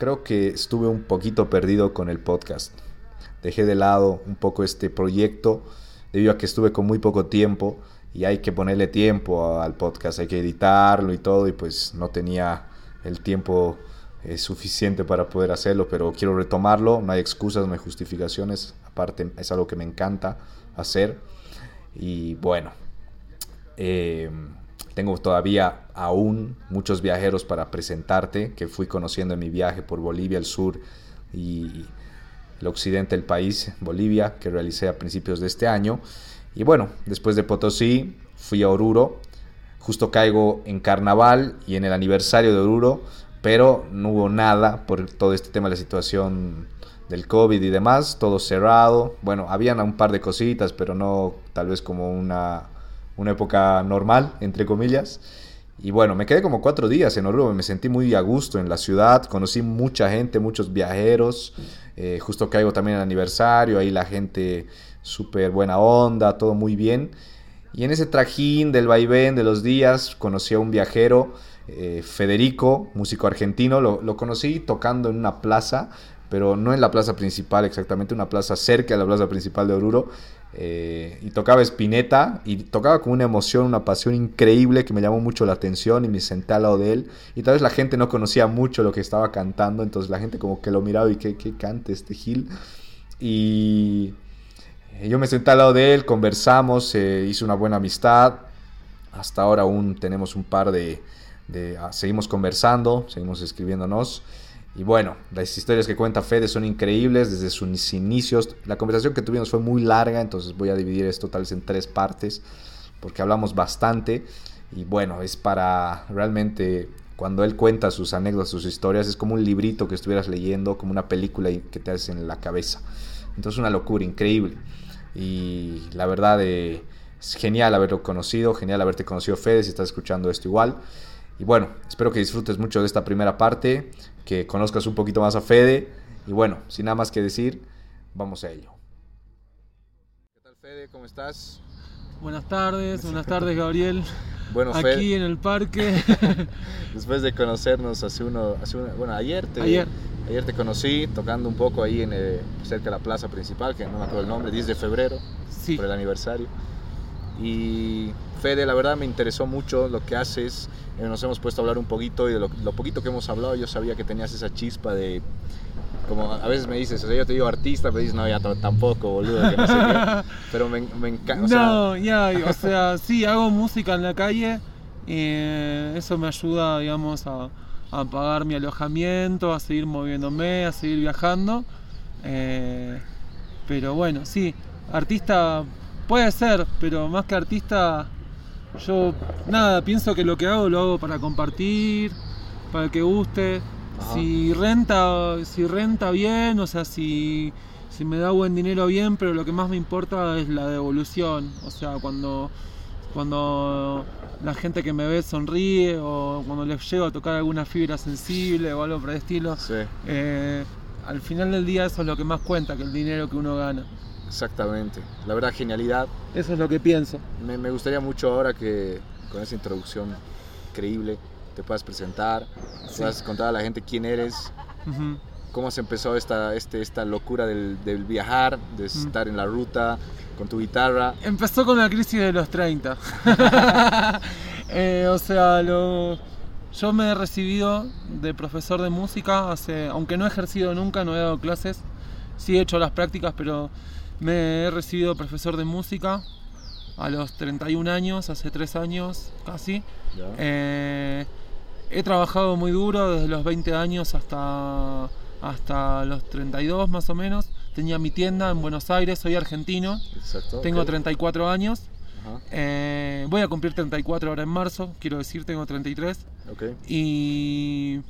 creo que estuve un poquito perdido con el podcast. Dejé de lado un poco este proyecto debido a que estuve con muy poco tiempo y hay que ponerle tiempo al podcast, hay que editarlo y todo y pues no tenía el tiempo eh, suficiente para poder hacerlo, pero quiero retomarlo, no hay excusas, no hay justificaciones, aparte es algo que me encanta hacer. Y bueno, eh, tengo todavía aún muchos viajeros para presentarte que fui conociendo en mi viaje por Bolivia, el sur y el occidente del país, Bolivia, que realicé a principios de este año. Y bueno, después de Potosí fui a Oruro. Justo caigo en carnaval y en el aniversario de Oruro, pero no hubo nada por todo este tema de la situación del COVID y demás, todo cerrado. Bueno, habían un par de cositas, pero no tal vez como una, una época normal, entre comillas. Y bueno, me quedé como cuatro días en Oruro, me sentí muy a gusto en la ciudad, conocí mucha gente, muchos viajeros, eh, justo caigo también el aniversario, ahí la gente súper buena onda, todo muy bien. Y en ese trajín del vaivén de los días conocí a un viajero, eh, Federico, músico argentino, lo, lo, conocí tocando en una plaza, pero no en la plaza principal exactamente, una plaza cerca de la plaza principal de Oruro. Eh, y tocaba Spinetta y tocaba con una emoción, una pasión increíble que me llamó mucho la atención y me senté al lado de él. Y tal vez la gente no conocía mucho lo que estaba cantando, entonces la gente como que lo miraba y que, que cante este Gil. Y yo me senté al lado de él, conversamos, eh, hice una buena amistad. Hasta ahora aún tenemos un par de, de ah, seguimos conversando, seguimos escribiéndonos. Y bueno, las historias que cuenta Fede son increíbles desde sus inicios. La conversación que tuvimos fue muy larga, entonces voy a dividir esto tal vez en tres partes, porque hablamos bastante. Y bueno, es para realmente, cuando él cuenta sus anécdotas, sus historias, es como un librito que estuvieras leyendo, como una película que te hace en la cabeza. Entonces una locura, increíble. Y la verdad eh, es genial haberlo conocido, genial haberte conocido Fede, si estás escuchando esto igual. Y bueno, espero que disfrutes mucho de esta primera parte, que conozcas un poquito más a Fede. Y bueno, sin nada más que decir, vamos a ello. ¿Qué tal Fede? ¿Cómo estás? Buenas tardes, buenas tardes Gabriel. Bueno, Aquí Fede, en el parque. después de conocernos hace uno, hace bueno, ayer te, Ayer. ayer te conocí tocando un poco ahí en eh, cerca de la plaza principal, que no me acuerdo el nombre, 10 de febrero, Sí, por el aniversario. Y Fede, la verdad me interesó mucho lo que haces. Eh, nos hemos puesto a hablar un poquito y de lo, lo poquito que hemos hablado, yo sabía que tenías esa chispa de. Como a veces me dices, o sea, yo te digo artista, pero dices, no, ya tampoco, boludo, que no sé qué. Pero me, me encanta. o sea, no, ya, o sea, sí, hago música en la calle. y eso me ayuda, digamos, a, a pagar mi alojamiento, a seguir moviéndome, a seguir viajando. Eh, pero bueno, sí, artista puede ser, pero más que artista, yo nada, pienso que lo que hago lo hago para compartir, para que guste. Ajá. Si renta, si renta bien, o sea, si, si me da buen dinero bien, pero lo que más me importa es la devolución. O sea, cuando, cuando la gente que me ve sonríe o cuando les llego a tocar alguna fibra sensible o algo por el estilo, sí. eh, al final del día eso es lo que más cuenta que el dinero que uno gana. Exactamente. La verdad, genialidad. Eso es lo que pienso. Me, me gustaría mucho ahora que con esa introducción increíble te puedas presentar, puedas contar a la gente quién eres, cómo se empezó esta, este, esta locura del, del viajar, de estar en la ruta con tu guitarra. Empezó con la crisis de los 30. Eh, o sea, lo- yo me he recibido de profesor de música, hace, aunque no he ejercido nunca, no he dado clases, sí he hecho las prácticas, pero me he recibido profesor de música a los 31 años, hace 3 años casi. Eh, he trabajado muy duro desde los 20 años hasta, hasta los 32 más o menos. Tenía mi tienda en Buenos Aires, soy argentino, Exacto. tengo ok. 34 años. Eh, voy a cumplir 34 ahora en marzo, quiero decir, tengo 33. ok. Y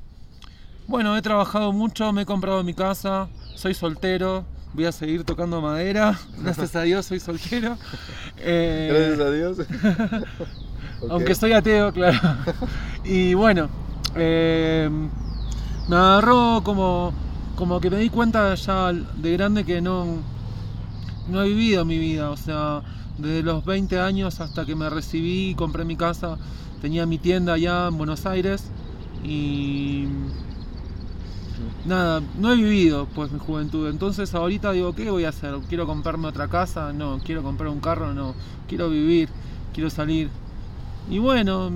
bueno, he trabajado mucho, me he comprado mi casa, soy soltero, voy a seguir tocando madera, gracias a Dios soy soltero. Eh, Gracias a Dios. Aunque soy ateo, claro. Y bueno, eh, me agarró como, como que me di cuenta ya de grande que no, no he vivido mi vida. O sea, desde los 20 años hasta que me recibí, compré mi casa, tenía mi tienda allá en Buenos Aires y nada, no he vivido pues mi juventud. Entonces ahorita digo, ¿qué voy a hacer? ¿Quiero comprarme otra casa? No. ¿Quiero comprar un carro? No. Quiero vivir, quiero salir. Y bueno,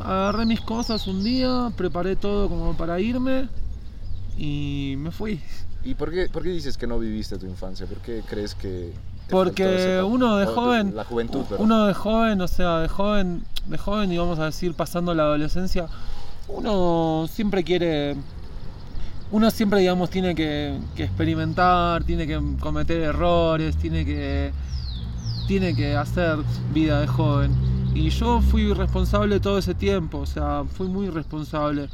agarré mis cosas un día, preparé todo como para irme y me fui. ¿Y por qué, por qué dices que no viviste tu infancia? ¿Por qué crees que... Porque uno de joven, La juventud, uno de joven, o sea, de joven, de joven y vamos a decir pasando la adolescencia, uno siempre quiere, uno siempre digamos tiene que, que experimentar, tiene que cometer errores, tiene que, tiene que hacer vida de joven. Y yo fui responsable todo ese tiempo, o sea, fui muy responsable.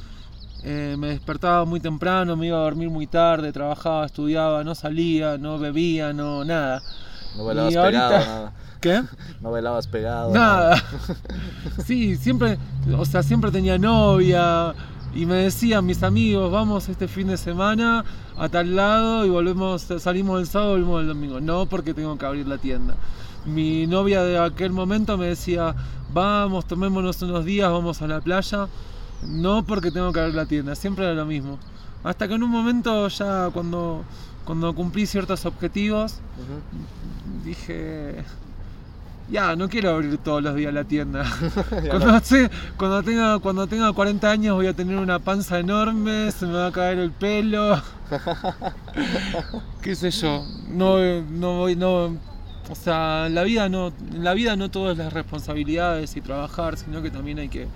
Eh, me despertaba muy temprano, me iba a dormir muy tarde, trabajaba, estudiaba, no salía, no bebía, no nada. No bailabas y pegado, nada. ¿Qué? No bailabas pegado. Nada. Sí, siempre, o sea, siempre tenía novia y me decían mis amigos, vamos este fin de semana a tal lado y volvemos, salimos el sábado volvemos el domingo. No, porque tengo que abrir la tienda. Mi novia de aquel momento me decía, vamos, tomémonos unos días, vamos a la playa. No, porque tengo que abrir la tienda. Siempre era lo mismo. Hasta que en un momento ya cuando, cuando cumplí ciertos objetivos, dije, ya, no quiero abrir todos los días la tienda. cuando, tenga, cuando tenga 40 años voy a tener una panza enorme, se me va a caer el pelo. Qué sé yo, no, no voy, no, o sea, en la vida no, en la vida no todo es las responsabilidades y trabajar, sino que también hay que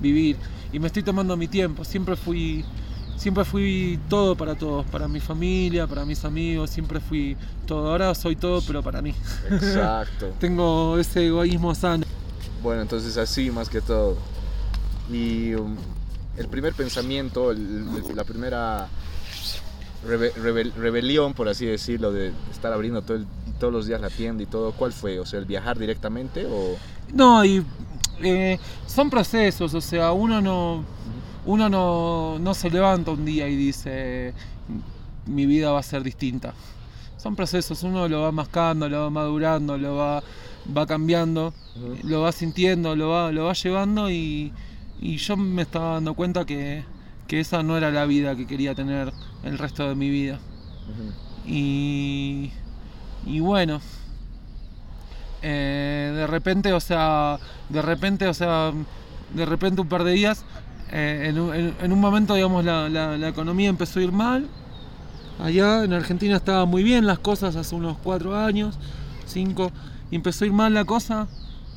vivir. Y me estoy tomando mi tiempo, siempre fui, siempre fui todo para todos, para mi familia, para mis amigos, siempre fui todo. Ahora soy todo, pero para mí. Exacto. Tengo ese egoísmo sano. Bueno, entonces así más que todo. Y um, el primer pensamiento, el- el- la primera rebe- rebel- rebelión, por así decirlo, de estar abriendo todo el- todos los días la tienda y todo, ¿cuál fue? O sea, el viajar directamente o... No, y eh, son procesos, o sea, uno no, uno no, no se levanta un día y dice mi vida va a ser distinta. Son procesos, uno lo va mascando, lo va madurando, lo va, va cambiando, lo va sintiendo, lo va, lo va llevando y, y yo me estaba dando cuenta que, que esa no era la vida que quería tener el resto de mi vida. Y, y bueno, eh, de repente, o sea, de repente, o sea, de repente un par de días, eh, en, un, en- en un momento, digamos, la, la- la economía empezó a ir mal. Allá en Argentina estaba muy bien las cosas hace unos cuatro años, cinco, y empezó a ir mal la cosa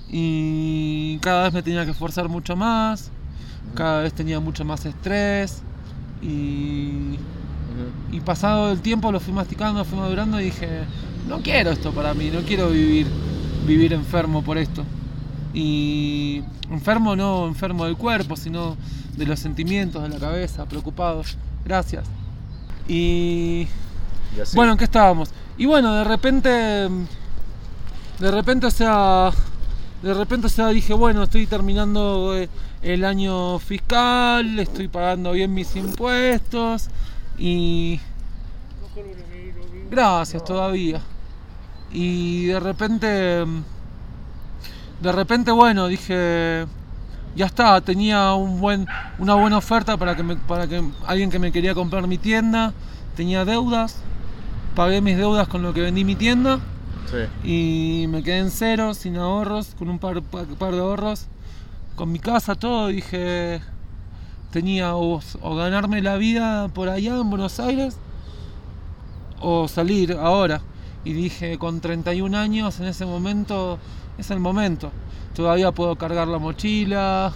y cada vez me tenía que esforzar mucho más, cada vez tenía mucho más estrés y y pasado el tiempo lo fui masticando, fui madurando y dije, no quiero esto para mí, no quiero vivir, vivir enfermo por esto. Y enfermo no enfermo del cuerpo, sino de los sentimientos, de la cabeza, preocupado. Gracias. Y Y así. bueno, ¿en qué estábamos? Y bueno, de repente, de repente, o sea, de repente, o sea, dije, bueno, estoy terminando eh, el año fiscal, estoy pagando bien mis impuestos y... Gracias todavía. Y de repente, de repente, bueno, dije, ya está, tenía un buen, una buena oferta para que, me- para que alguien que me quería comprar mi tienda, tenía deudas, pagué mis deudas con lo que vendí mi tienda Sí. y me quedé en cero, sin ahorros, con un par, pa- par de ahorros, con mi casa, todo, dije, tenía o, o ganarme la vida por allá en Buenos Aires o salir ahora. Y dije, con 31 años en ese momento es el momento. Todavía puedo cargar la mochila,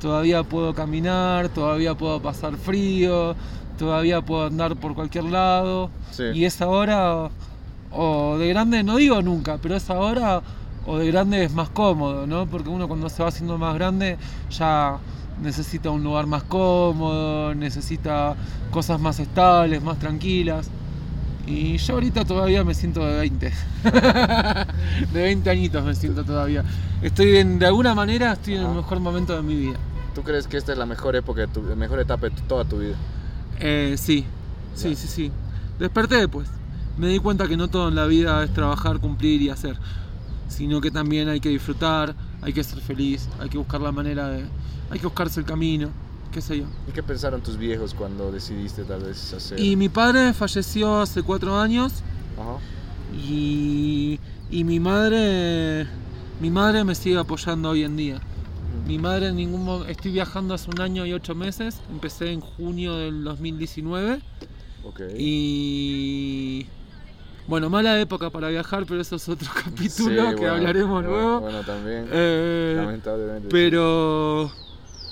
todavía puedo caminar, todavía puedo pasar frío, todavía puedo andar por cualquier lado. Sí. Y es ahora, o de grande, no digo nunca, pero es ahora o de grande es más cómodo, ¿no? Porque uno cuando se va haciendo más grande ya necesita un lugar más cómodo, necesita cosas más estables, más tranquilas. Y yo ahorita todavía me siento de 20. de 20 añitos me siento todavía. Estoy en, de alguna manera estoy en el mejor momento de mi vida. ¿Tú crees que esta es la mejor época, de tu, la mejor etapa de tu- toda tu vida? Eh, sí, sí, sí, sí. Desperté pues. Me di cuenta que no todo en la vida es trabajar, cumplir y hacer, sino que también hay que disfrutar, hay que ser feliz, hay que buscar la manera de, hay que buscarse el camino. Qué sé yo. ¿Y qué pensaron tus viejos cuando decidiste tal vez hacer? Y mi padre falleció hace cuatro años Ajá. y, y mi madre mi madre me sigue apoyando hoy en día. Mi madre en ningún mo- estoy viajando hace un año y ocho meses, empecé en junio del 2019 Ok. y bueno, mala época para viajar, pero eso es otro capítulo Sí, que bueno, hablaremos luego. Bueno, también. Eh, lamentablemente. pero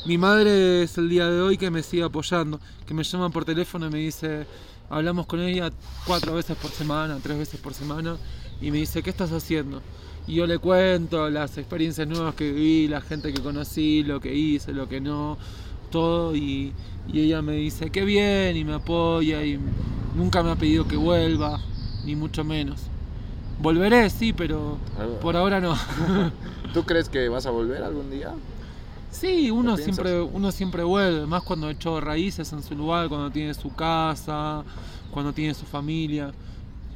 mi madre es el día de hoy que me sigue apoyando, que me llama por teléfono y me dice, hablamos con ella cuatro veces por semana, tres veces por semana, y me dice, ¿qué estás haciendo? Y yo le cuento las experiencias nuevas que viví, la gente que conocí, lo que hice, lo que no, todo, y, y ella me dice, qué bien, y me apoya, y nunca me ha pedido que vuelva, ni mucho menos. Volveré, sí, pero Algo- por ahora no. ¿Tú crees que vas a volver algún día? Sí, uno siempre, uno siempre vuelve, más cuando echó raíces en su lugar, cuando tiene su casa, cuando tiene su familia.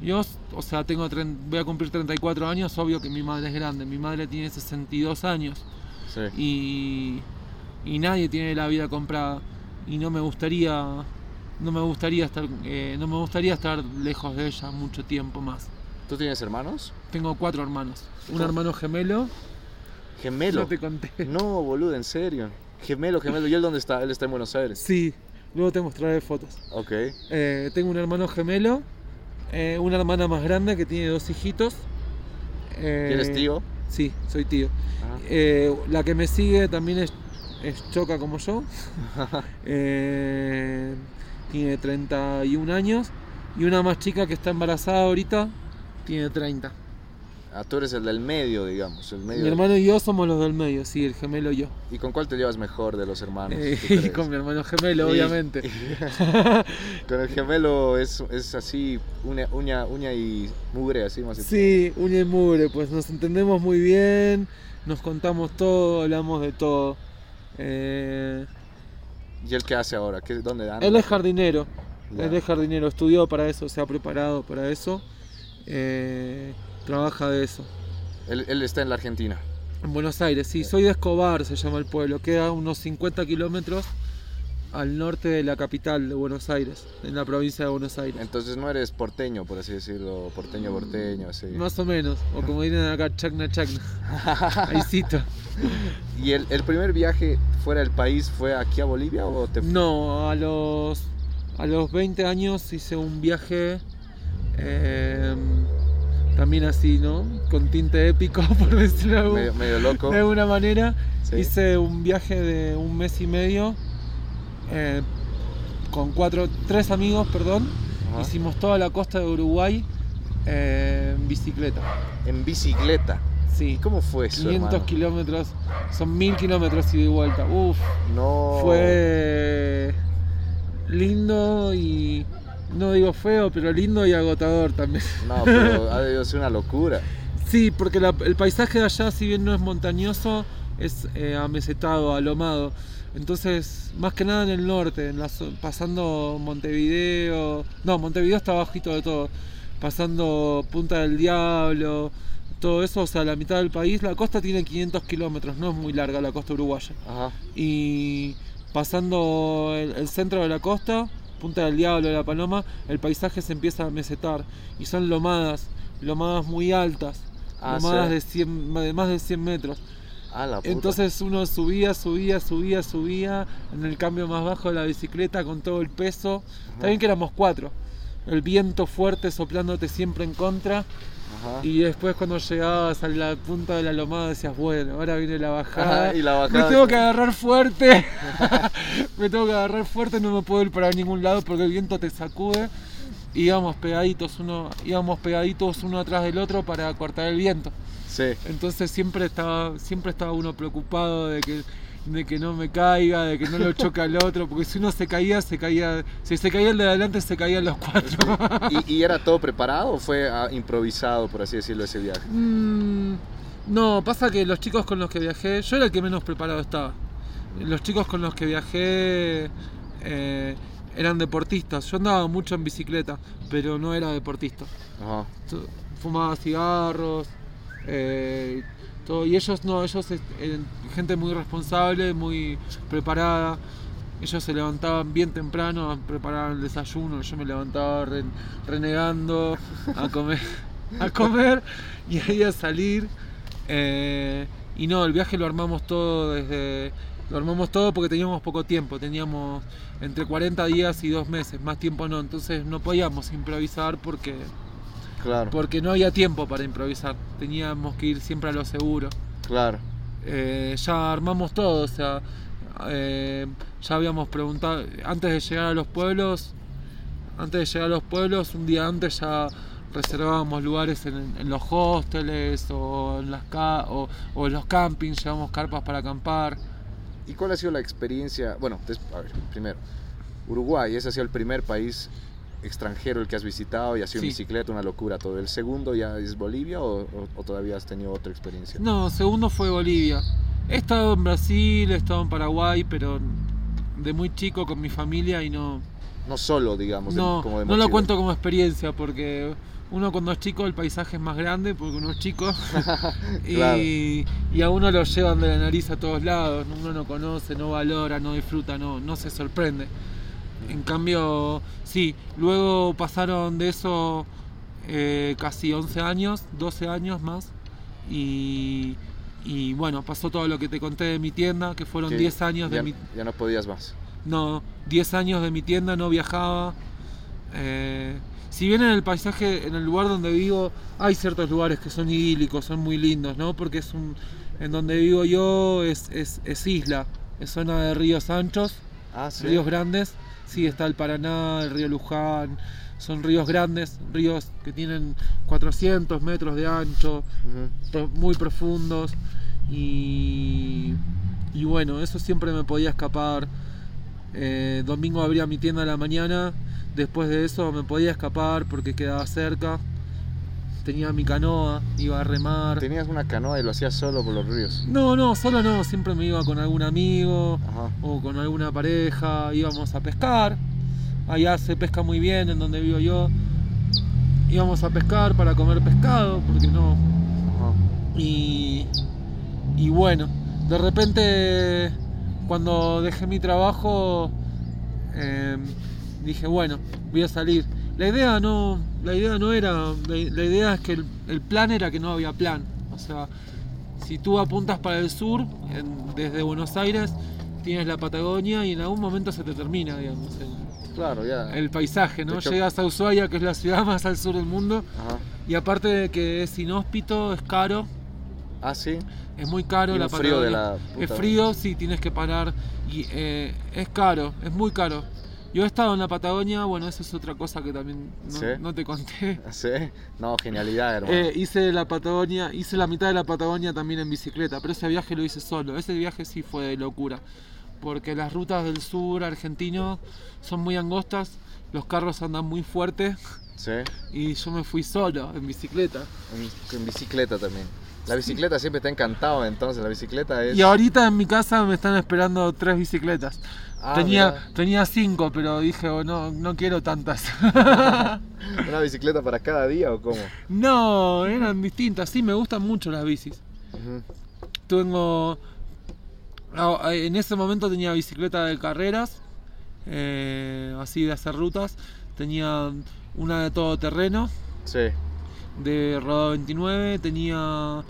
Yo, o sea, tengo voy a cumplir 34 años, obvio que mi madre es grande, mi madre tiene 62 años Sí. y, y nadie tiene la vida comprada y no me gustaría, no me gustaría estar, eh, no me gustaría estar lejos de ella mucho tiempo más. ¿Tú tienes hermanos? Tengo cuatro hermanos, un hermano gemelo, Gemelo. no te conté. No, boludo, en serio. Gemelo, gemelo. ¿Y él dónde está? Él está en Buenos Aires. Sí, luego te mostraré fotos. Ok. Eh, tengo un hermano gemelo, eh, una hermana más grande que tiene dos hijitos. Eh, ¿Y eres tío? Sí, soy tío. Ajá. Eh, la que me sigue también es, es choca como yo. Tiene 31 años. Y una más chica que está embarazada ahorita tiene 30. Ah, tú eres el del medio, digamos. El medio Mi hermano y yo somos los del medio, sí, el gemelo y yo. ¿Y con cuál te llevas mejor de los hermanos? Eh, con mi hermano gemelo, obviamente. Con el gemelo es, es así, uña, uña, uña y mugre, así más. Sí, uña y mugre, pues nos entendemos muy bien, nos contamos todo, hablamos de todo. Eh, ¿Y él qué hace ahora? ¿Qué, ¿Dónde anda? él es jardinero, él es jardinero, estudió para eso, se ha preparado para eso, eh, trabaja de eso. Él, él está en la Argentina. En Buenos Aires, sí, soy de Escobar, se llama el pueblo, queda unos 50 kilómetros al norte de la capital de Buenos Aires, en la provincia de Buenos Aires. Entonces no eres porteño, por así decirlo, porteño, porteño, así. Más o menos, o como dicen acá, chacna chacna. Ahí cito. ¿Y el, el primer viaje fuera del país fue aquí a Bolivia o te No, a los, a los 20 años hice un viaje eh, también así, ¿no? Con tinte épico, por decirlo medio, medio loco? de alguna manera. Sí. Hice un viaje de un mes y medio eh, con cuatro, tres amigos, perdón. Ajá. Hicimos toda la costa de Uruguay eh, en bicicleta. En bicicleta. Sí, ¿Y cómo fue eso, 500 hermano? kilómetros, son mil kilómetros ida y vuelta. Uf. No. Fue lindo y no digo feo, pero lindo y agotador también. No, pero ha debido ser una locura. Sí, porque la- el paisaje de allá, si bien no es montañoso, es eh, amesetado, alomado. Entonces, más que nada en el norte, en la pasando Montevideo. No, Montevideo está bajito de todo. Pasando Punta del Diablo, todo eso, o sea, la mitad del país. La costa tiene 500 kilómetros, no es muy larga la costa uruguaya. Ajá. y pasando el, el centro de la costa, Punta del Diablo, La Paloma, el paisaje se empieza a mesetar y son lomadas, lomadas muy altas, Ah, lomadas sí. de, 100, de más de 100 metros. Ah, la puta. Entonces uno subía, subía, subía, subía en el cambio más bajo de la bicicleta con todo el peso. También que éramos cuatro. El viento fuerte soplándote siempre en contra. Ajá. Y después cuando llegabas a la punta de la lomada decías, bueno, ahora viene la bajada. Ajá, y la Me bajada. tengo que agarrar fuerte. me tengo que agarrar fuerte, no me puedo ir para ningún lado porque el viento te sacude. Y íbamos pegaditos uno, íbamos pegaditos uno atrás del otro para cortar el viento. Sí. Entonces siempre estaba, siempre estaba uno preocupado de que, de que no me caiga, de que no lo choque al otro, porque si uno se caía, se caía, si se caía el de adelante, se caían los cuatro. ¿Y, y era todo preparado o fue ah, improvisado, por así decirlo, ese viaje? Mm, no, pasa que los chicos con los que viajé, yo era el que menos preparado estaba. Los chicos con los que viajé eh, eran deportistas. Yo andaba mucho en bicicleta, pero no era deportista. Ajá. Fumaba cigarros, eh, Y ellos no, ellos eran gente muy responsable, muy preparada. ellos se levantaban bien temprano a preparar el desayuno, yo me levantaba re- renegando a comer, a comer y ahí a salir. Eh, y no, el viaje lo armamos todo desde. Lo armamos todo porque teníamos poco tiempo, teníamos entre 40 días y dos meses, más tiempo no, entonces no podíamos improvisar porque, Claro, porque no había tiempo para improvisar, teníamos que ir siempre a lo seguro. claro. Eh, ya armamos todo, o sea, eh, ya habíamos preguntado, antes de llegar a los pueblos, antes de llegar a los pueblos, un día antes ya reservábamos lugares en, en los hosteles o en, las ca- o, o en los campings, llevamos carpas para acampar. ¿Y cuál ha sido la experiencia? Bueno, des- a ver, primero, Uruguay, ese ha sido el primer país extranjero el que has visitado y ha sido en bicicleta una locura todo. ¿El segundo ya es Bolivia o, o- o todavía has tenido otra experiencia? No, segundo fue Bolivia. He estado en Brasil, he estado en Paraguay, pero de muy chico con mi familia y no, No solo, digamos, de- no, como de no lo cuento como experiencia porque uno cuando es chico el paisaje es más grande porque uno es chico y, Claro. y a uno lo llevan de la nariz a todos lados, uno no conoce, no valora, no disfruta, no, no se sorprende. En cambio, sí, luego pasaron de eso eh, casi 11 años, 12 años más y, y bueno, pasó todo lo que te conté de mi tienda, que fueron Que 10 años ya, de mi, ya no podías más. no, 10 años de mi tienda, no viajaba. Eh, si bien en el paisaje, en el lugar donde vivo, hay ciertos lugares que son idílicos, son muy lindos, ¿no? Porque es un. En donde vivo yo es, es, es isla, es zona de ríos anchos, Ah, sí. ríos grandes. Sí, está el Paraná, el río Luján. Son ríos grandes, ríos que tienen 400 metros de ancho, muy profundos y, y bueno, eso siempre me podía escapar. Eh, domingo abría mi tienda a la mañana, después de eso me podía escapar porque quedaba cerca. Tenía mi canoa, iba a remar. Tenías una canoa y lo hacías solo por los ríos. No, no, solo no, siempre me iba con algún amigo Ajá. o con alguna pareja, íbamos a pescar. Allá se pesca muy bien en donde vivo yo. Íbamos a pescar para comer pescado, porque no, Ajá. Y, y bueno, de repente cuando dejé mi trabajo eh, dije, bueno, voy a salir. La idea no, la idea no era, la, la idea es que el, el plan era que no había plan. O sea, si tú apuntas para el sur, en- desde Buenos Aires, tienes la Patagonia y en algún momento se te termina, digamos, el, Claro, ya. el paisaje, ¿no? Hecho- Llegas a Ushuaia, que es la ciudad más al sur del mundo, Ajá. y aparte de que es inhóspito, es caro, Ah, sí. es muy caro Y la frío de Patagonia. la Es frío, sí, tienes que parar. Y eh, es caro, es muy caro. Yo he estado en la Patagonia, bueno, eso es otra cosa que también no, ¿Sí? no te conté. Sí. No, genialidad, hermano. Eh, hice la Patagonia, hice la mitad de la Patagonia también en bicicleta, pero ese viaje lo hice solo. Ese viaje sí fue de locura, porque las rutas del sur argentino son muy angostas, los carros andan muy fuerte Sí. y yo me fui solo en bicicleta. En, en bicicleta también. La bicicleta siempre te ha encantado, entonces la bicicleta es. Y ahorita en mi casa me están esperando tres bicicletas. Ah, tenía, tenía cinco, pero dije, oh, no, no quiero tantas. ¿Una bicicleta para cada día o cómo? no, eran distintas. Sí, me gustan mucho las bicis. Tengo. ah, En ese momento tenía bicicleta de carreras, eh, así de hacer rutas. Tenía una de todo terreno, Sí. De rodado 29. Tenía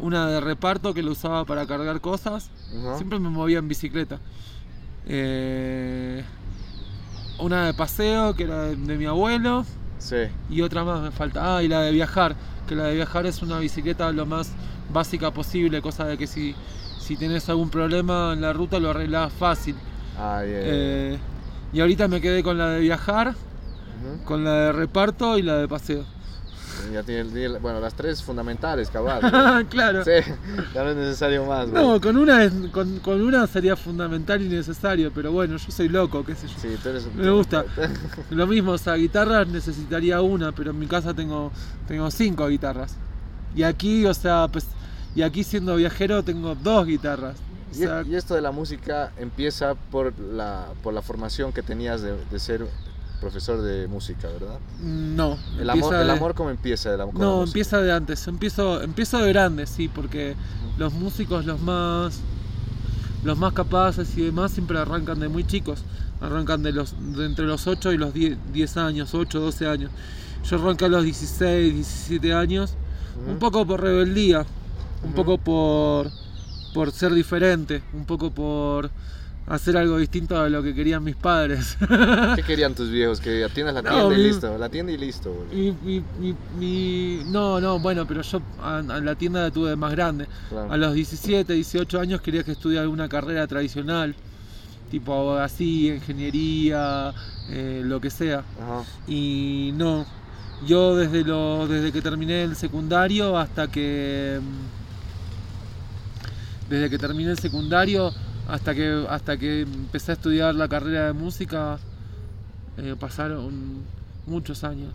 una de reparto que lo usaba para cargar cosas. Siempre me movía en bicicleta. Eh, una de paseo, que era de, de mi abuelo. Sí. Y otra más me falta. Ah, y la de viajar. Que la de viajar es una bicicleta lo más básica posible. Cosa de que si, si tenés algún problema en la ruta lo arreglás fácil. Ah, bien. Eh, y ahorita me quedé con la de viajar, con la de reparto y la de paseo. Ya tiene, tiene- bueno, las tres fundamentales, cabal. ¿no? claro. sí, ya no es necesario más. güey. No, con una, es- con, con una sería fundamental y necesario, pero bueno, yo soy loco, qué sé yo. Sí, tú eres un- Me gusta. Lo mismo, o sea, guitarras necesitaría una, pero en mi casa tengo, tengo cinco guitarras. Y aquí, o sea, pues, y aquí siendo viajero tengo dos guitarras. O Y, esto de la música empieza por la, por la formación que tenías de, de ser profesor de música, ¿verdad? no. El amor, el de- amor cómo empieza la, la No, música? empieza de antes. Empiezo, empiezo de grande, sí, porque los músicos, los más. los más capaces y demás siempre arrancan de muy chicos, arrancan de, los, de entre los 8 y los 10, 10 años, 8, 12 años. Yo arranqué a los 16, 17 años, un poco por rebeldía, un poco por, por ser diferente, un poco por hacer algo distinto a lo que querían mis padres. ¿Qué querían tus viejos? Que atiendas la No, tienda y mi- listo. La tienda y listo, boludo. Mi, mi- mi- mi- no, no, bueno, pero yo a, a la tienda la tuve de más grande. Claro. A los 17, 18 años quería que estudie alguna carrera tradicional, tipo abogacía, ingeniería, eh, lo que sea. Ajá. Y no, yo desde, lo, desde que terminé el secundario hasta que... mm, Desde que terminé el secundario hasta que, hasta que empecé a estudiar la carrera de música, eh, pasaron muchos años.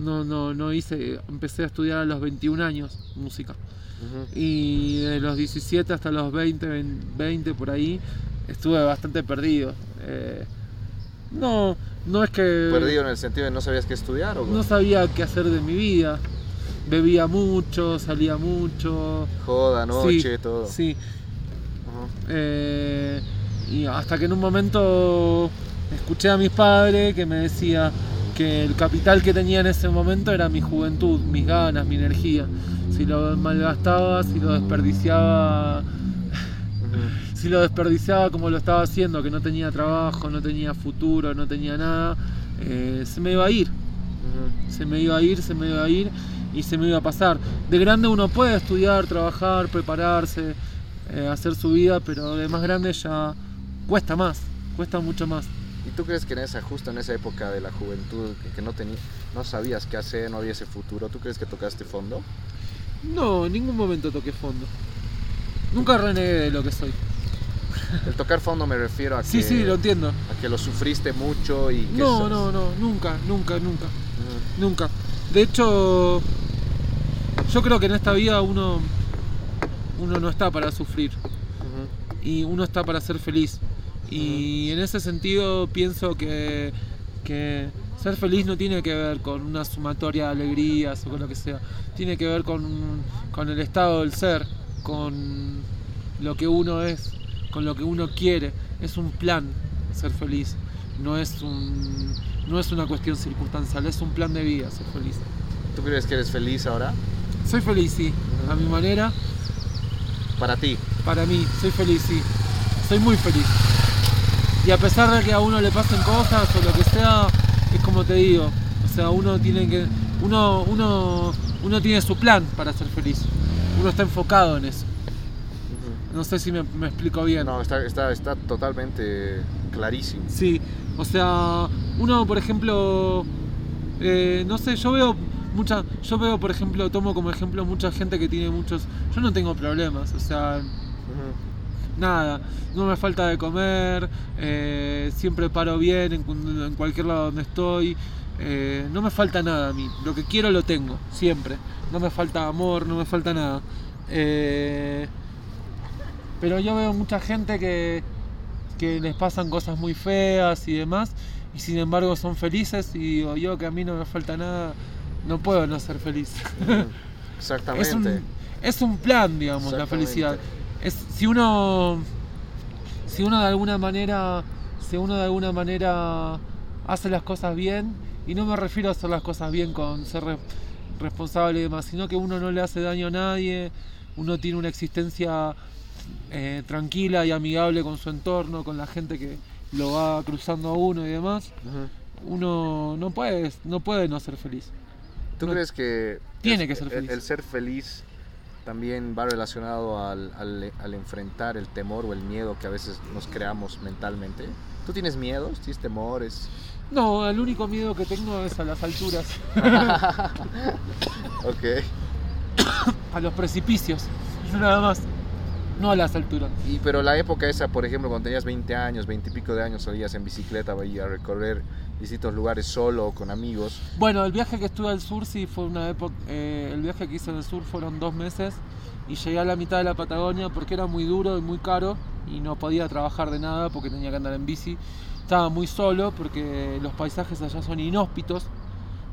No, no, no hice, empecé a estudiar a los 21 años música. Y de los 17 hasta los 20, 20 por ahí, estuve bastante perdido. Eh, no, no es que Perdido en el sentido de no sabías qué estudiar o no sabía qué hacer de mi vida. Bebía mucho, salía mucho. joda, noche, sí, todo. Sí. Eh, y hasta que en un momento escuché a mis padres que me decía que el capital que tenía en ese momento era mi juventud, mis ganas, mi energía. Si lo malgastaba, si lo desperdiciaba, si lo desperdiciaba como lo estaba haciendo, que no tenía trabajo, no tenía futuro, no tenía nada, eh, se me iba a ir. Se me iba a ir, se me iba a ir y se me iba a pasar. De grande uno puede estudiar, trabajar, prepararse, eh, hacer su vida, pero de más grande ya cuesta más, cuesta mucho más. ¿Y tú crees que en esa, justo en esa época de la juventud, que, que no, tení, no sabías qué hacer, no había ese futuro, ¿tú crees que tocaste fondo? No, en ningún momento toqué fondo. Nunca renegué de lo que soy. El tocar fondo me refiero a que, Sí, sí, lo entiendo. a que lo sufriste mucho y que... No, sos- no, no, nunca, nunca, nunca, Ujú. nunca. De hecho, yo creo que en esta vida uno, uno no está para sufrir. Y uno está para ser feliz. Y en ese sentido pienso que, que ser feliz no tiene que ver con una sumatoria de alegrías o con lo que sea. Tiene que ver con, con el estado del ser, con lo que uno es, con lo que uno quiere. Es un plan ser feliz. No es, un, no es una cuestión circunstancial, es un plan de vida ser feliz. ¿Tú crees que eres feliz ahora? Soy feliz, sí, a mi manera. Para ti. Para mí, soy feliz, sí. Soy muy feliz. Y a pesar de que a uno le pasen cosas o lo que sea, es como te digo. O sea, uno tiene que. Uno, uno, uno tiene su plan para ser feliz. Uno está enfocado en eso. No sé si me, me explico bien. No, está, está, está totalmente clarísimo. Sí, o sea, uno, por ejemplo, eh, no sé, yo veo mucha, yo veo, por ejemplo, tomo como ejemplo mucha gente que tiene muchos, yo no tengo problemas, o sea, nada, no me falta de comer, eh, siempre paro bien en cualquier lado donde estoy, eh, no me falta nada a mí, lo que quiero lo tengo, siempre, no me falta amor, no me falta nada. Eh, pero yo veo mucha gente que, que les pasan cosas muy feas y demás, y sin embargo son felices, y digo yo que a mí no me falta nada, no puedo no ser feliz. Exactamente. Es un, es un plan, digamos, la felicidad. Es, si uno si uno de alguna manera si uno de alguna manera hace las cosas bien y no me refiero a hacer las cosas bien con ser re- responsable y demás sino que uno no le hace daño a nadie uno tiene una existencia eh, tranquila y amigable con su entorno con la gente que lo va cruzando a uno y demás uno no puede no puede no ser feliz ¿Tú No- crees que Tiene el- que ser el- feliz. El, ser feliz también va relacionado al, al- al enfrentar el temor o el miedo que a veces nos creamos mentalmente? ¿Tú tienes miedos? ¿Tienes temores? no el único miedo que tengo es a las alturas ok. a los precipicios, nada más, no a las alturas. Y, pero la época esa, por ejemplo, cuando tenías 20 años, 20 y pico de años, salías en bicicleta a recorrer distintos lugares solo o con amigos. Bueno, el viaje que estuve al sur sí fue una época, eh, el viaje que hice al sur fueron dos meses y llegué a la mitad de la Patagonia porque era muy duro y muy caro y no podía trabajar de nada porque tenía que andar en bici. Estaba muy solo porque los paisajes allá son inhóspitos,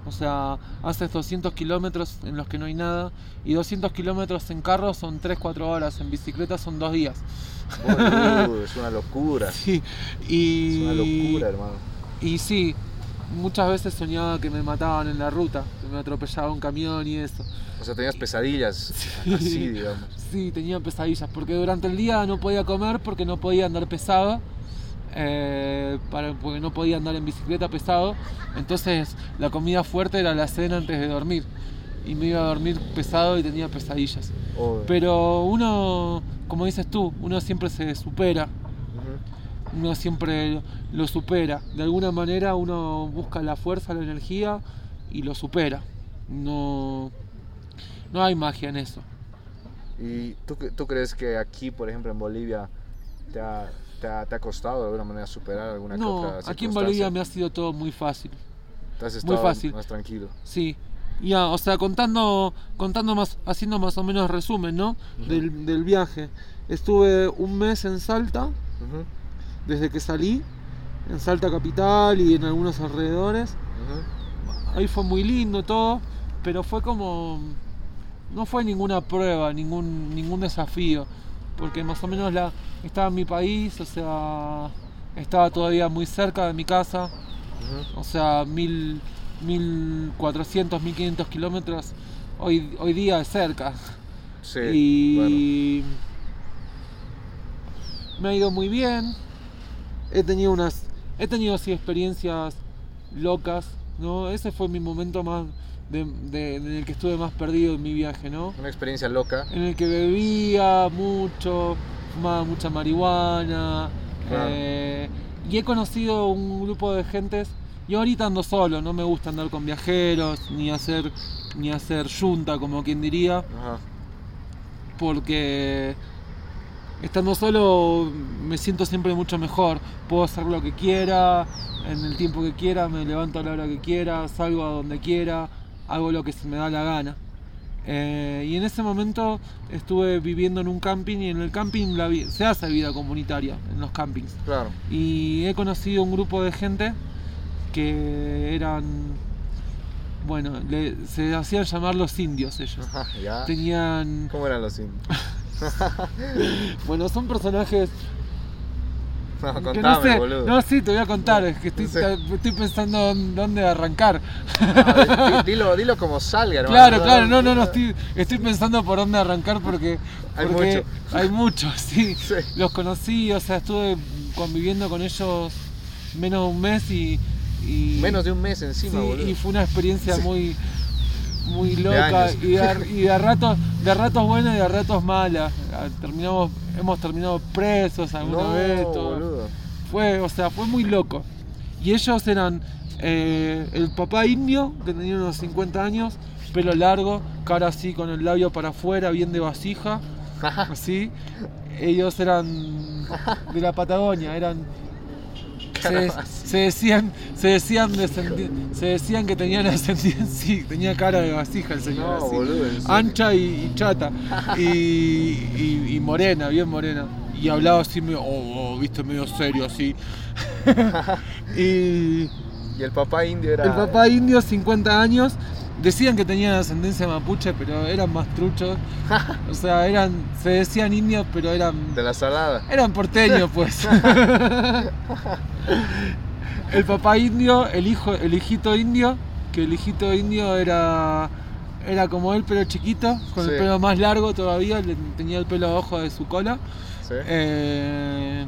O sea, haces 200 kilómetros en los que no hay nada y 200 kilómetros en carro son 3-4 horas, en bicicleta son 2 días. Boludo, es una locura. Sí, y... Es una locura, hermano. Y sí, muchas veces soñaba que me mataban en la ruta, que me atropellaba un camión y eso. O sea, tenías pesadillas así, digamos. Sí, tenía pesadillas, porque durante el día no podía comer porque no podía andar pesado, eh, para, porque no podía andar en bicicleta pesado. Entonces la comida fuerte era la cena antes de dormir. Y me iba a dormir pesado y tenía pesadillas. Obvio. Pero uno, como dices tú, uno siempre se supera. Uno siempre lo supera. De alguna manera uno busca la fuerza, la energía y lo supera. No, no hay magia en eso. ¿Y tú, tú crees que aquí, por ejemplo, en Bolivia, te ha, te ha, te ha costado de alguna manera superar alguna que No, otra aquí en? Bolivia me ha sido todo muy fácil. Te has muy fácil. más tranquilo. Sí. Ya, o sea, contando, contando más, haciendo más o menos resumen, ¿no? Del, del viaje. Estuve un mes en Salta, Ujú, desde que salí, en Salta capital y en algunos alrededores. Ahí fue muy lindo todo, pero fue como. No fue ninguna prueba, ningún, ningún desafío, porque más o menos la, estaba en mi país, o sea, estaba todavía muy cerca de mi casa, Ujú. o sea, mil, 1400, 1500 kilómetros, hoy, hoy día es cerca. Sí, y me ha ido muy bien. He tenido unas, he tenido sí experiencias locas, ¿no? Ese fue mi momento más de, de- en el que estuve más perdido en mi viaje, ¿no? una experiencia loca. En el que bebía mucho, fumaba mucha marihuana, Claro. eh, y he conocido un grupo de gentes. Yo ahorita ando solo, no me gusta andar con viajeros, ni hacer, ni hacer yunta, como quien diría Ajá. porque estando solo me siento siempre mucho mejor. Puedo hacer lo que quiera, en el tiempo que quiera, me levanto a la hora que quiera, salgo a donde quiera, hago lo que se me da la gana. Eh, y en ese momento estuve viviendo en un camping y en el camping la se hace vida comunitaria, en los campings. Claro. Y he conocido un grupo de gente que eran, bueno, le- se hacían llamar los indios ellos. Ajá, ya. Tenían ¿Cómo eran los indios? Bueno, son personajes No, contame, no sé. boludo. No, sí, te voy a contar. Es que estoy, Sí. estoy pensando en dónde arrancar. Ah, di- dilo, dilo como salga, hermano. claro, claro, no, no, no. Estoy, estoy pensando por dónde arrancar porque, Hay porque mucho. hay muchos, sí. Sí. Los conocí, o sea, estuve conviviendo con ellos menos de un mes y. y- Menos de un mes encima, sí, boludo. y fue una experiencia muy muy loca y de, y de ratos de ratos buenas y de ratos malas Ah, terminamos hemos terminado presos alguna no, vez todo. boludo. fue o sea fue muy loco y ellos eran eh, el papá indio que tenía unos 50 años pelo largo cara así con el labio para afuera bien de vasija así ellos eran de la Patagonia eran se, decían se decían se decían que tenían ascendencia sí, tenía cara de vasija el señor No, así. boludo, ancha y, y chata y, y- y morena bien morena y hablaba así medio oh, oh, viste medio serio así y Y el papá indio era. el papá indio 50 años decían que tenían ascendencia mapuche pero eran más truchos o sea eran se decían indios pero eran De la salada. eran porteños, pues. el papá indio, el hijo, el hijito indio, que el hijito indio era era como él, pero chiquito, con Sí. el pelo más largo todavía, le- tenía el pelo abajo de su cola. Sí. Eh,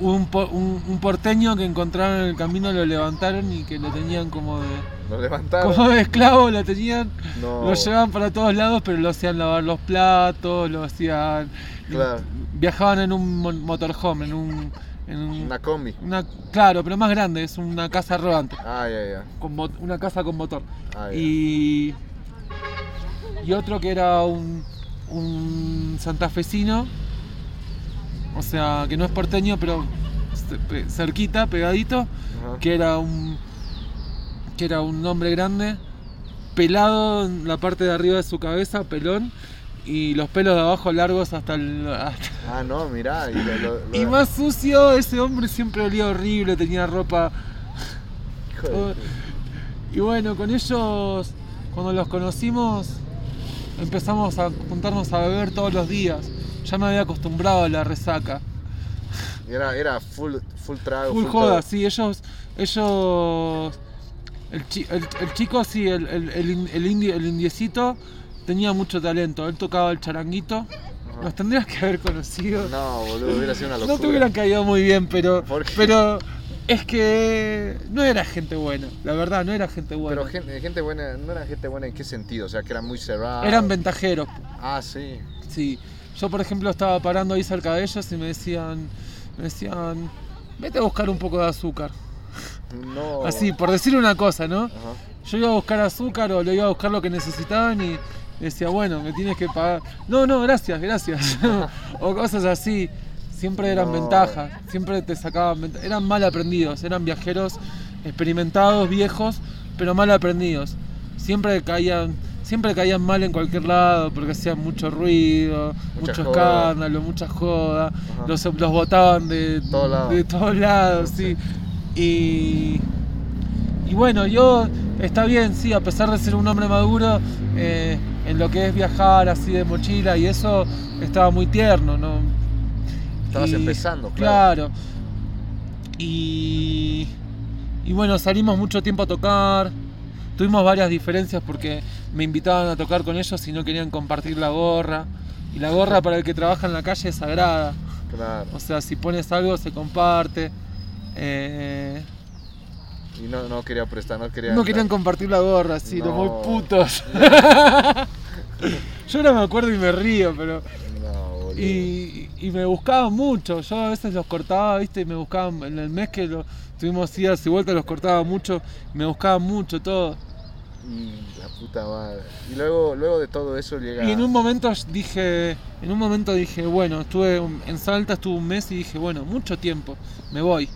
un, un- un porteño que encontraron en el camino lo levantaron y que lo tenían como de, Lo levantaron. como de esclavo, lo tenían, No. lo llevaban para todos lados, pero lo hacían lavar los platos, lo hacían. Claro. Viajaban en un mo- motorhome, en un. En un- Una combi. una- claro, pero más grande, es una casa rodante. Ah, ya, ya. Con una casa con motor. Ah, ya. y. Y otro que era un. un santafesino. O sea, que no es porteño, pero ce- pe- cerquita, pegadito. Que era un. Que era un hombre grande, pelado en la parte de arriba de su cabeza, pelón, y los pelos de abajo largos hasta el. hasta- Ah, no, mirá. Y, lo- lo- lo- y más sucio, ese hombre siempre olía horrible, tenía ropa. Hijo de puta. Y bueno, con ellos, cuando los conocimos, empezamos a juntarnos a beber todos los días. Ya me había acostumbrado a la resaca. Era, era full, full trago. Full full joda, todo. sí, ellos. ellos el, chi- el- el chico, sí, el, el, el, in- el indi- el indiecito tenía mucho talento. Él tocaba el charanguito. Los tendrías que haber conocido. No, boludo, hubiera sido una locura. No te hubieran caído muy bien, pero. ¿Por qué? Pero es que no era gente buena, la verdad, no era gente buena. Pero gente, gente buena, no era gente buena en qué sentido, o sea, que eran muy cerrados. Eran ventajeros, Ah, sí. sí. Yo, por ejemplo, estaba parando ahí cerca de ellos y me decían, me decían, vete a buscar un poco de azúcar. No. Así, por decir una cosa, ¿no? Ajá. Yo iba a buscar azúcar o le iba a buscar lo que necesitaban y decía, bueno, me tienes que pagar. No, no, gracias, gracias. o cosas así. Siempre eran No. ventajas, siempre te sacaban ventajas. Eran mal aprendidos, eran viajeros experimentados, viejos, pero mal aprendidos. Siempre caían, siempre caían mal en cualquier lado porque hacían mucho ruido, Mucha mucho joda. escándalo, mucha joda. Ajá. Los, los botaban de, de todos lados, sí. Y, y bueno, yo está bien, sí, a pesar de ser un hombre maduro, eh, en lo que es viajar así de mochila y eso, estaba muy tierno, ¿no? Estabas Y- empezando, claro. Claro. Y, y bueno, salimos mucho tiempo a tocar. Tuvimos varias diferencias porque me invitaban a tocar con ellos y no querían compartir la gorra. Y la gorra para el que trabaja en la calle es sagrada. Claro. O sea, si pones algo se comparte. Eh, Y no, no quería prestar, no quería. no querían compartir la gorra, sí, los muy No. putos. Yo ahora me acuerdo y me río, pero. No. Y, y me buscaban mucho. Yo a veces los cortaba, viste, y me buscaban. En el mes que lo, tuvimos idas y vueltas, los cortaba mucho. Me buscaban mucho todo. Y la puta madre. Y luego, luego de todo eso llega. Y en un momento dije. En un momento dije, bueno, estuve en Salta, estuve un mes y dije, bueno, mucho tiempo, me voy.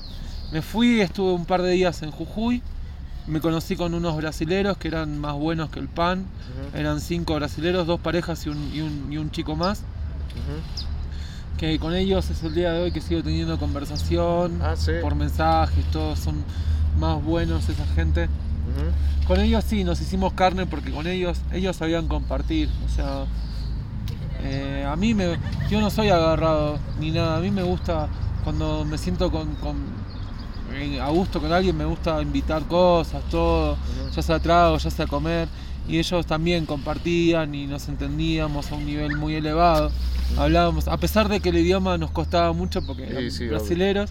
Me fui, estuve un par de días en Jujuy. Me conocí con unos brasileros que eran más buenos que el pan. Eran cinco brasileros, dos parejas y un, y un- y un chico más. que con ellos es el día de hoy que sigo teniendo conversación Ah, sí. por mensajes, todos son más buenos esa gente. Con ellos sí, nos hicimos carne porque con ellos, ellos sabían compartir. O sea, eh, a mí me, yo no soy agarrado ni nada, a mí me gusta cuando me siento con, con- a gusto con alguien, me gusta invitar cosas, todo, ya sea trago, ya sea comer. Y ellos también compartían y nos entendíamos a un nivel muy elevado. Hablábamos, a pesar de que el idioma nos costaba mucho porque eran sí, brasileros,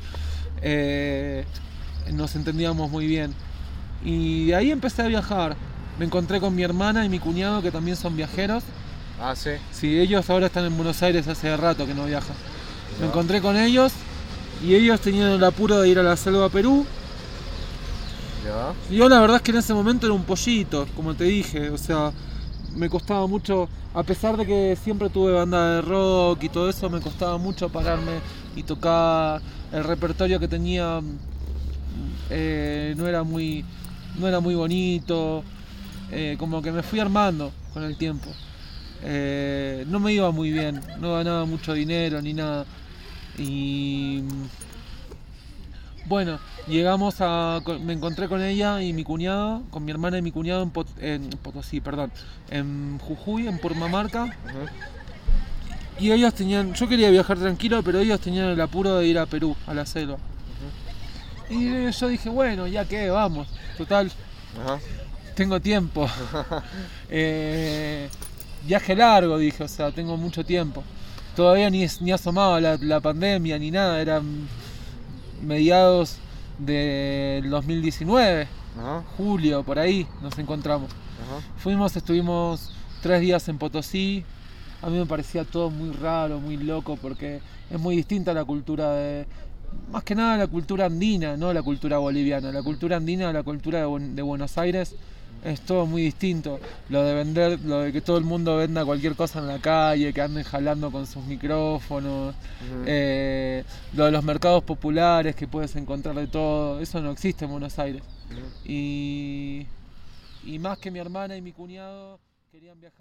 eh, nos entendíamos muy bien. Y de ahí empecé a viajar. Me encontré con mi hermana y mi cuñado que también son viajeros. Ah, sí. Sí, ellos ahora están en Buenos Aires hace rato que no viajan. Me encontré con ellos y ellos tenían el apuro de ir a la selva Perú. Y yo la verdad es que en ese momento era un pollito, como te dije, o sea, me costaba mucho, a pesar de que siempre tuve banda de rock y todo eso, me costaba mucho pararme y tocar. El repertorio que tenía eh, no era muy, no era muy bonito, eh, como que me fui armando con el tiempo. Eh, no me iba muy bien, no ganaba mucho dinero ni nada. Y bueno, llegamos a. Me encontré con ella y mi cuñado, con mi hermana y mi cuñado en, Pot- en Potosí, perdón, en Jujuy, en Purmamarca. Y ellos tenían. Yo quería viajar tranquilo, pero ellos tenían el apuro de ir a Perú, a la selva. Y yo dije, bueno, ya que, vamos, total, tengo tiempo. Eh, viaje largo, dije, o sea, tengo mucho tiempo. Todavía ni, ni asomaba la, la pandemia ni nada, eran mediados del 2019, Ajá. julio, por ahí nos encontramos. Ajá. Fuimos, estuvimos tres días en Potosí. A mí me parecía todo muy raro, muy loco, porque es muy distinta la cultura de. Más que nada la cultura andina, no la cultura boliviana. La cultura andina, la cultura de Buenos Aires, es todo muy distinto. Lo de vender, lo de que todo el mundo venda cualquier cosa en la calle, que anden jalando con sus micrófonos, eh, lo de los mercados populares, que puedes encontrar de todo, eso no existe en Buenos Aires. Y, y más que mi hermana y mi cuñado querían viajar.